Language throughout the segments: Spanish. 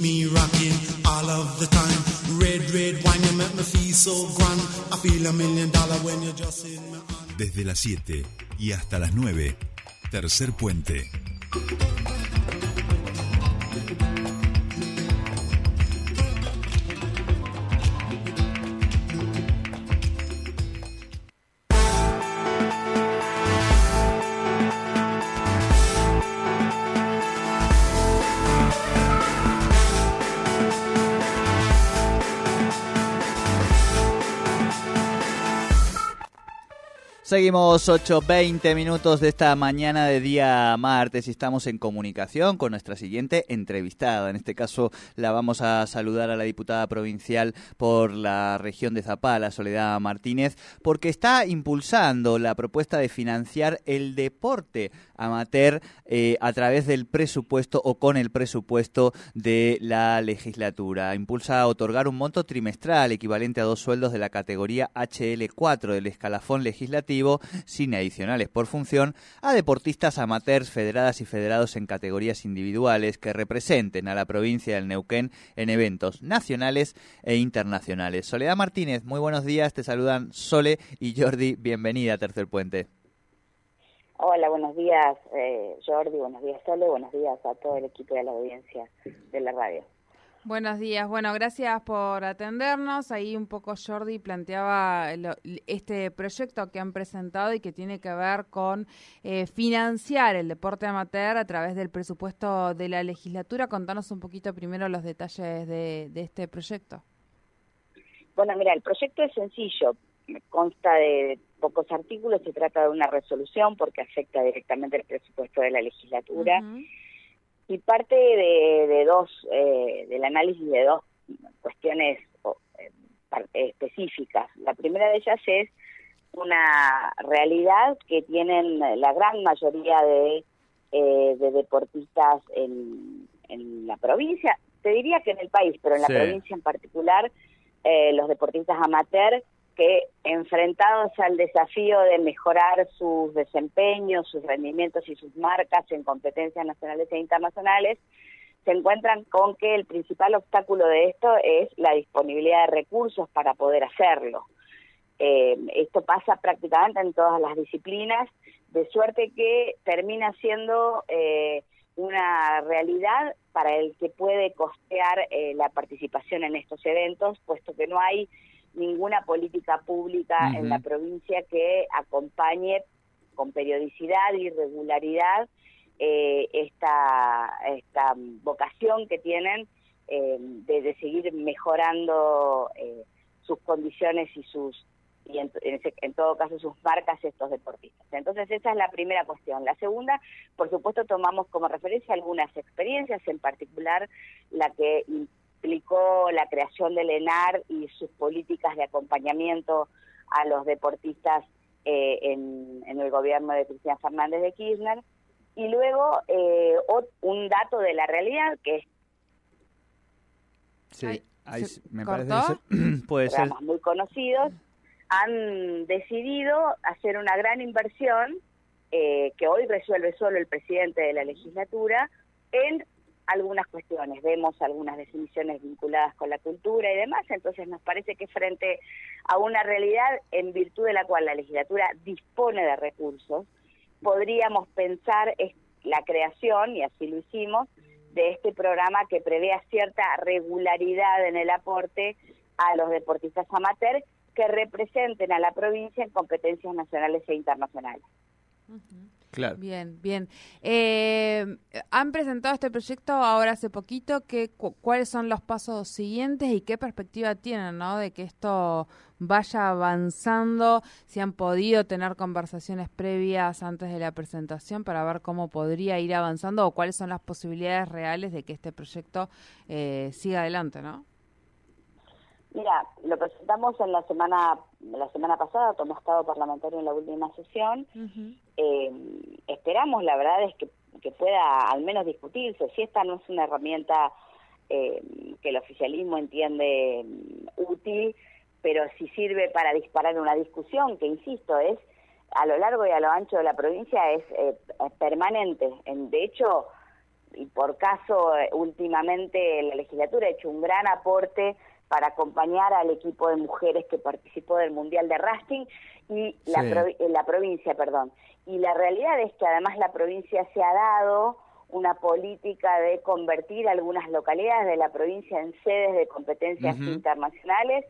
me rocking all of the time. Red, red wine, you so grand. I feel a million dollar when you're just in my. Desde las 7 y hasta las 9, Tercer Puente. Seguimos 8, 20 minutos de esta mañana de día martes y estamos en comunicación con nuestra siguiente entrevistada. En este caso la vamos a saludar a la diputada provincial por la región de Zapala, Soledad Martínez, porque está impulsando la propuesta de financiar el deporte amateur eh, a través del presupuesto o con el presupuesto de la legislatura. Impulsa a otorgar un monto trimestral equivalente a dos sueldos de la categoría HL4 del escalafón legislativo sin adicionales por función, a deportistas amateurs federadas y federados en categorías individuales que representen a la provincia del Neuquén en eventos nacionales e internacionales. Soledad Martínez, muy buenos días, te saludan Sole y Jordi, bienvenida a Tercer Puente. Hola, buenos días eh, Jordi, buenos días Sole, buenos días a todo el equipo de la audiencia de la radio. Buenos días. Bueno, gracias por atendernos. Ahí un poco Jordi planteaba este proyecto que han presentado y que tiene que ver con eh, financiar el deporte amateur a través del presupuesto de la legislatura. Contanos un poquito primero los detalles de, de este proyecto. Bueno, mira, el proyecto es sencillo. Consta de pocos artículos. Se trata de una resolución porque afecta directamente el presupuesto de la legislatura y parte de, dos, eh, del análisis de dos cuestiones eh, específicas. La primera de ellas es una realidad que tienen la gran mayoría de, eh, de deportistas en, en, la provincia, te diría que en el país, pero en la provincia en particular, los deportistas amateurs que enfrentados al desafío de mejorar sus desempeños, sus rendimientos y sus marcas en competencias nacionales e internacionales, se encuentran con que el principal obstáculo de esto es la disponibilidad de recursos para poder hacerlo. Eh, esto pasa prácticamente en todas las disciplinas, de suerte que termina siendo eh, una realidad para el que puede costear eh, la participación en estos eventos, puesto que no hay ninguna política pública en la provincia que acompañe con periodicidad y regularidad eh, esta, esta vocación que tienen eh, de, seguir mejorando eh, sus condiciones y sus y en, en, todo caso sus marcas estos deportistas. Entonces esa es la primera cuestión. La segunda, por supuesto, tomamos como referencia algunas experiencias, en particular la que explicó la creación del ENAR y sus políticas de acompañamiento a los deportistas eh, en, el gobierno de Cristina Fernández de Kirchner. Y luego eh, un dato de la realidad que es... Sí, me parece puede ser. muy conocidos han decidido hacer una gran inversión eh, que hoy resuelve solo el presidente de la legislatura en algunas cuestiones, vemos algunas definiciones vinculadas con la cultura y demás, entonces nos parece que frente a una realidad en virtud de la cual la legislatura dispone de recursos, podríamos pensar la creación, y así lo hicimos, de este programa que prevea cierta regularidad en el aporte a los deportistas amateurs que representen a la provincia en competencias nacionales e internacionales. Bien, bien. Eh, han presentado este proyecto ahora hace poquito. ¿qué, ¿Cuáles son los pasos siguientes y qué perspectiva tienen ¿no? de que esto vaya avanzando? Si han podido tener conversaciones previas antes de la presentación para ver cómo podría ir avanzando o cuáles son las posibilidades reales de que este proyecto eh, siga adelante, ¿no? Mira, lo presentamos en la semana la semana pasada, tomó estado parlamentario en la última sesión. eh, esperamos, la verdad, es que, que, pueda al menos discutirse. Si esta no es una herramienta eh, que el oficialismo entiende mm, útil, pero si sirve para disparar una discusión, que insisto, es a lo largo y a lo ancho de la provincia, es eh, permanente. En, de hecho, y por caso últimamente la legislatura ha hecho un gran aporte para acompañar al equipo de mujeres que participó del Mundial de Rafting y la, la provincia, perdón. Y la realidad es que además la provincia se ha dado una política de convertir algunas localidades de la provincia en sedes de competencias internacionales,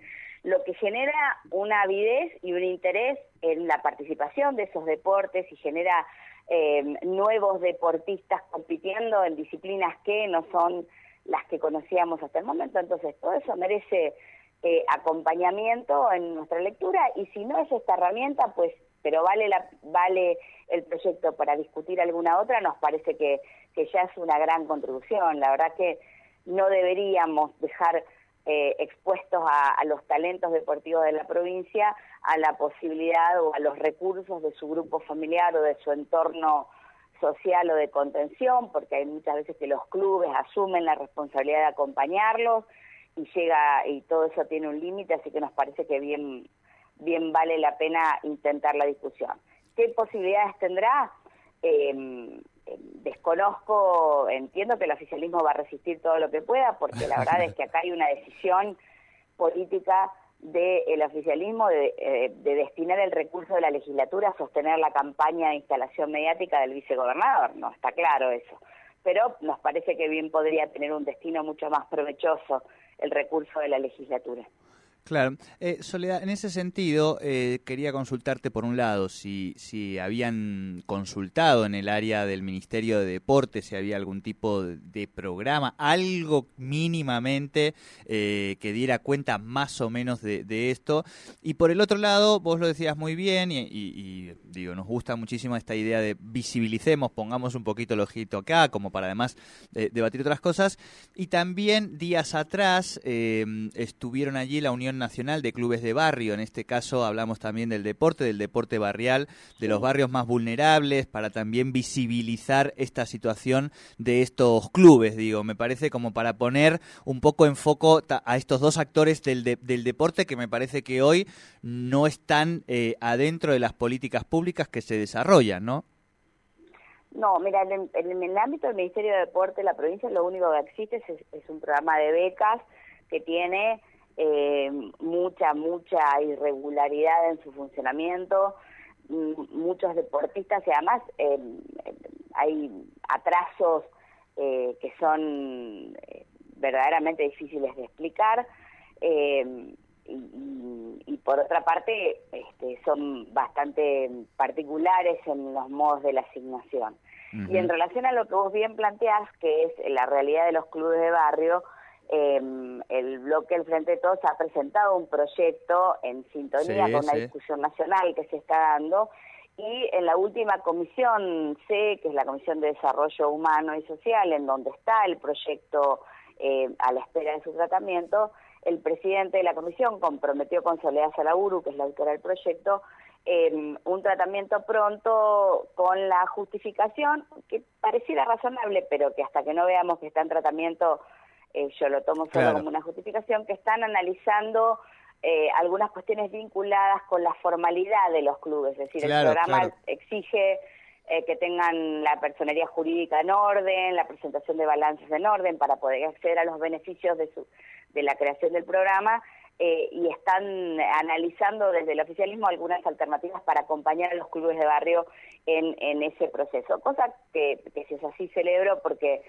lo que genera una avidez y un interés en la participación de esos deportes y genera eh, nuevos deportistas compitiendo en disciplinas que no son las que conocíamos hasta el momento. Entonces, todo eso merece eh, acompañamiento en nuestra lectura y si no es esta herramienta, pues, pero vale, la, vale el proyecto para discutir alguna otra, nos parece que, que ya es una gran contribución. La verdad que no deberíamos dejar eh, expuestos a, a, los talentos deportivos de la provincia a la posibilidad o a los recursos de su grupo familiar o de su entorno social o de contención, porque hay muchas veces que los clubes asumen la responsabilidad de acompañarlos y llega y todo eso tiene un límite, así que nos parece que bien bien vale la pena intentar la discusión. ¿Qué posibilidades tendrá? Em, desconozco, entiendo que el oficialismo va a resistir todo lo que pueda, porque la verdad es que acá hay una decisión política del oficialismo eh, de, destinar el recurso de la legislatura a sostener la campaña de instalación mediática del vicegobernador, no está claro eso. Pero nos parece que bien podría tener un destino mucho más provechoso el recurso de la legislatura. Claro. Eh, Soledad, en ese sentido, eh, quería consultarte por un lado si, si habían consultado en el área del Ministerio de Deportes, si había algún tipo de, programa, algo mínimamente eh, que diera cuenta más o menos de, esto. Y por el otro lado, vos lo decías muy bien y, digo, nos gusta muchísimo esta idea de visibilicemos, pongamos un poquito el ojito acá, como para además debatir otras cosas. Y también días atrás estuvieron allí la Unión Nacional de Clubes de Barrio. En este caso hablamos también del deporte, del deporte barrial, de los barrios más vulnerables, para también visibilizar esta situación de estos clubes, digo. Me parece como para poner un poco en foco a estos dos actores del, del deporte que me parece que hoy no están eh, adentro de las políticas públicas que se desarrollan, ¿no? No, mira, en, el ámbito del Ministerio de Deporte, la provincia lo único que existe es un programa de becas que tiene eh, mucha, mucha irregularidad en su funcionamiento, muchos deportistas y además eh, hay atrasos eh, que son eh, verdaderamente difíciles de explicar. Y, y, por otra parte este, son bastante particulares en los modos de la asignación. Y en relación a lo que vos bien planteás, que es la realidad de los clubes de barrio, eh, el bloque El Frente de Todos ha presentado un proyecto en sintonía con la discusión nacional que se está dando y en la última comisión C, que es la Comisión de Desarrollo Humano y Social, en donde está el proyecto eh, a la espera de su tratamiento, el presidente de la comisión comprometió con Soledad Salaburu, que es la autora del proyecto, eh, un tratamiento pronto con la justificación, que pareciera razonable, pero que hasta que no veamos que está en tratamiento eh, yo lo tomo solo como una justificación, que están analizando eh, algunas cuestiones vinculadas con la formalidad de los clubes, es decir, el programa exige eh, que tengan la personería jurídica en orden, la presentación de balances en orden para poder acceder a los beneficios de, su, de la creación del programa y están analizando desde el oficialismo algunas alternativas para acompañar a los clubes de barrio en, en ese proceso, cosa que, que si es así celebro porque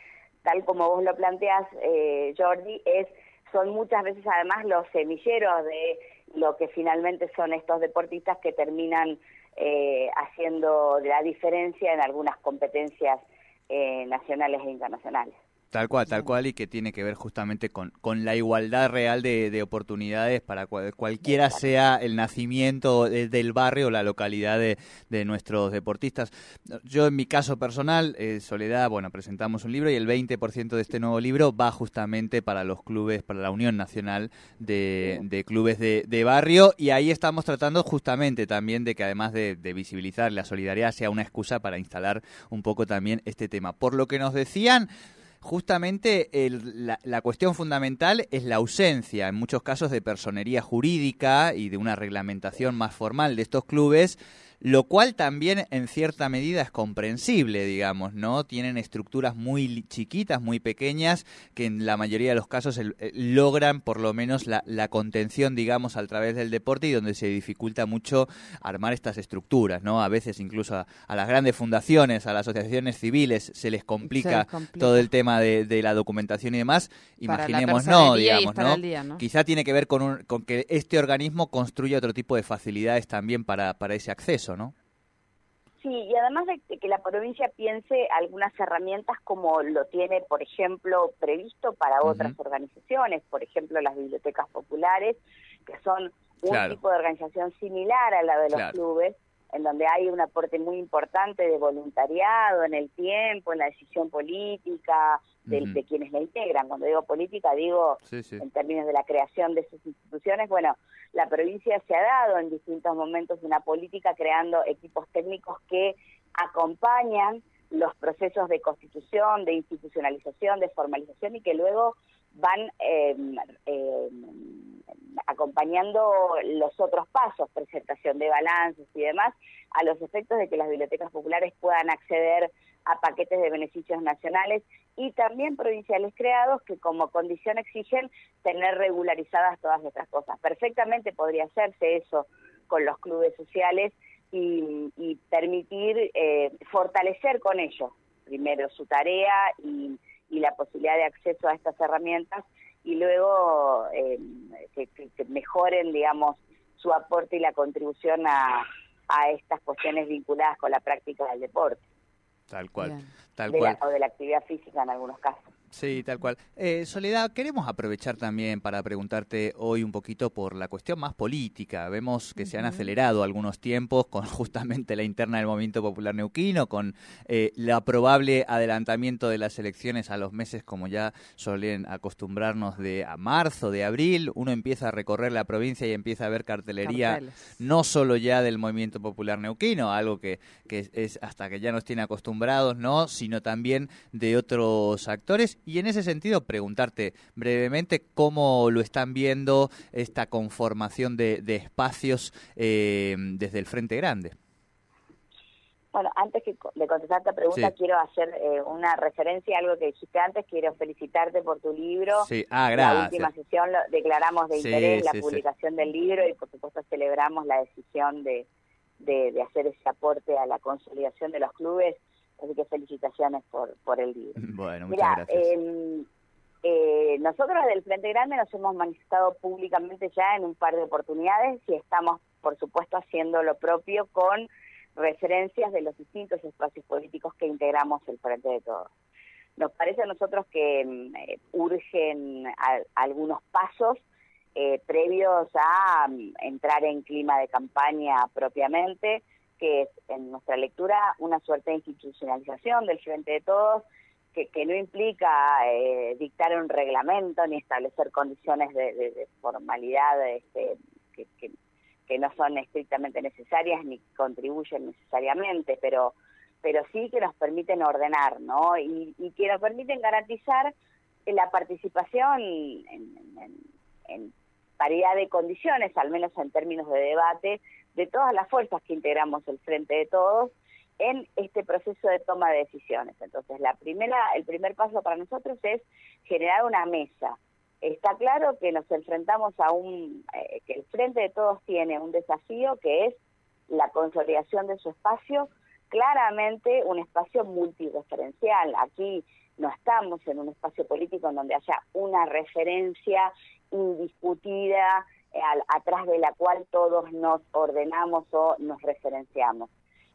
tal como vos lo planteas, eh, Jordi, es son muchas veces además los semilleros de lo que finalmente son estos deportistas que terminan eh, haciendo la diferencia en algunas competencias eh, nacionales e internacionales. Tal cual, tal cual, y que tiene que ver justamente con, con la igualdad real de, oportunidades para cualquiera sea el nacimiento del barrio o la localidad de, nuestros deportistas. Yo en mi caso personal, eh, Soledad, bueno, presentamos un libro y el 20% de este nuevo libro va justamente para los clubes, para la Unión Nacional de, Clubes de, Barrio, y ahí estamos tratando justamente también de que además de, de visibilizar la solidaridad sea una excusa para instalar un poco también este tema. Por lo que nos decían, justamente la, cuestión fundamental es la ausencia, en muchos casos, de personería jurídica y de una reglamentación más formal de estos clubes, lo cual también en cierta medida es comprensible, digamos, ¿no? Tienen estructuras muy chiquitas, muy pequeñas, que en la mayoría de los casos logran por lo menos la, contención, digamos, a través del deporte y donde se dificulta mucho armar estas estructuras, ¿no? A veces incluso a, las grandes fundaciones, a las asociaciones civiles se les complica, todo el tema de, la documentación y demás. Imaginemos, no, digamos, ¿no? Quizá tiene que ver con, con que este organismo construya otro tipo de facilidades también para, para ese acceso, ¿no? Sí, y además de que la provincia piense algunas herramientas como lo tiene, por ejemplo, previsto para otras organizaciones, por ejemplo, las bibliotecas populares, que son un tipo de organización similar a la de los clubes, en donde hay un aporte muy importante de voluntariado en el tiempo, en la decisión política, de, quienes la integran. Cuando digo política, digo en términos de la creación de sus instituciones. Bueno, la provincia se ha dado en distintos momentos una política creando equipos técnicos que acompañan los procesos de constitución, de institucionalización, de formalización y que luego van eh, acompañando los otros pasos, presentación de balances y demás, a los efectos de que las bibliotecas populares puedan acceder a paquetes de beneficios nacionales y también provinciales creados que como condición exigen tener regularizadas todas estas cosas. Perfectamente podría hacerse eso con los clubes sociales y, permitir eh, fortalecer con ellos primero su tarea y, la posibilidad de acceso a estas herramientas y luego eh, que, mejoren, digamos, su aporte y la contribución a, a estas cuestiones vinculadas con la práctica del deporte. Tal cual, tal cual. o de la actividad física en algunos casos. Sí, tal cual. Eh, Soledad, queremos aprovechar también para preguntarte hoy un poquito por la cuestión más política. Vemos que se han acelerado algunos tiempos con justamente la interna del Movimiento Popular Neuquino, con eh, el probable adelantamiento de las elecciones a los meses, como ya suelen acostumbrarnos, de a marzo, de abril. Uno empieza a recorrer la provincia y empieza a ver cartelería, no solo ya del Movimiento Popular Neuquino, algo que, que es hasta que ya nos tiene acostumbrados, ¿no? Sino también de otros actores y en ese sentido, preguntarte brevemente cómo lo están viendo esta conformación de, espacios eh, desde el Frente Grande. Bueno, antes de contestar esta pregunta, quiero hacer eh, una referencia a algo que dijiste antes. Quiero felicitarte por tu libro. Sí, ah, gracias. La última sesión declaramos de interés la publicación del libro y, por supuesto, celebramos la decisión de, de, hacer ese aporte a la consolidación de los clubes Así que felicitaciones por, por el libro. Bueno, muchas gracias. Em, eh, nosotros del Frente Grande nos hemos manifestado públicamente ya en un par de oportunidades y estamos, por supuesto, haciendo lo propio con referencias de los distintos espacios políticos que integramos el Frente de Todos. Nos parece a nosotros que em, eh, urgen algunos pasos eh, previos a em, entrar en clima de campaña propiamente que es, en nuestra lectura, una suerte de institucionalización del Frente de Todos, que, que no implica eh, dictar un reglamento ni establecer condiciones de, formalidad este, que, que, no son estrictamente necesarias ni contribuyen necesariamente, pero pero sí que nos permiten ordenar, ¿no? Y, y que nos permiten garantizar la participación en, en paridad de condiciones, al menos en términos de debate, de todas las fuerzas que integramos el Frente de Todos en este proceso de toma de decisiones. Entonces, la primera, el primer paso para nosotros es generar una mesa. Está claro que nos enfrentamos a un, eh, que el Frente de Todos tiene un desafío que es la consolidación de su espacio, claramente un espacio multireferencial. Aquí no estamos en un espacio político en donde haya una referencia indiscutida atrás de la cual todos nos ordenamos o nos referenciamos.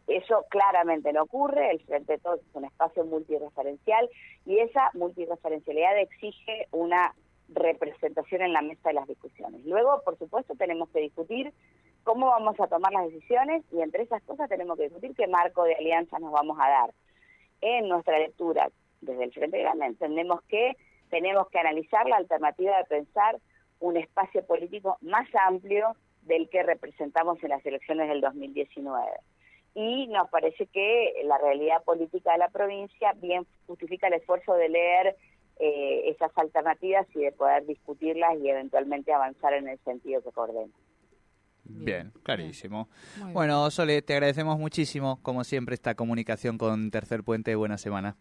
Eso claramente no ocurre, el Frente de Todos es un espacio multireferencial y esa multireferencialidad exige una representación en la mesa de las discusiones. Luego, por supuesto, tenemos que discutir cómo vamos a tomar las decisiones y entre esas cosas tenemos que discutir qué marco de alianza nos vamos a dar. En nuestra lectura desde el Frente Grande entendemos que tenemos que analizar la alternativa de pensar un espacio político más amplio del que representamos en las elecciones del 2019. Y nos parece que la realidad política de la provincia bien justifica el esfuerzo de leer eh, esas alternativas y de poder discutirlas y eventualmente avanzar en el sentido que coordena. Bien, clarísimo. Bueno, Sole, te agradecemos muchísimo, como siempre, esta comunicación con Tercer Puente. Buena semana.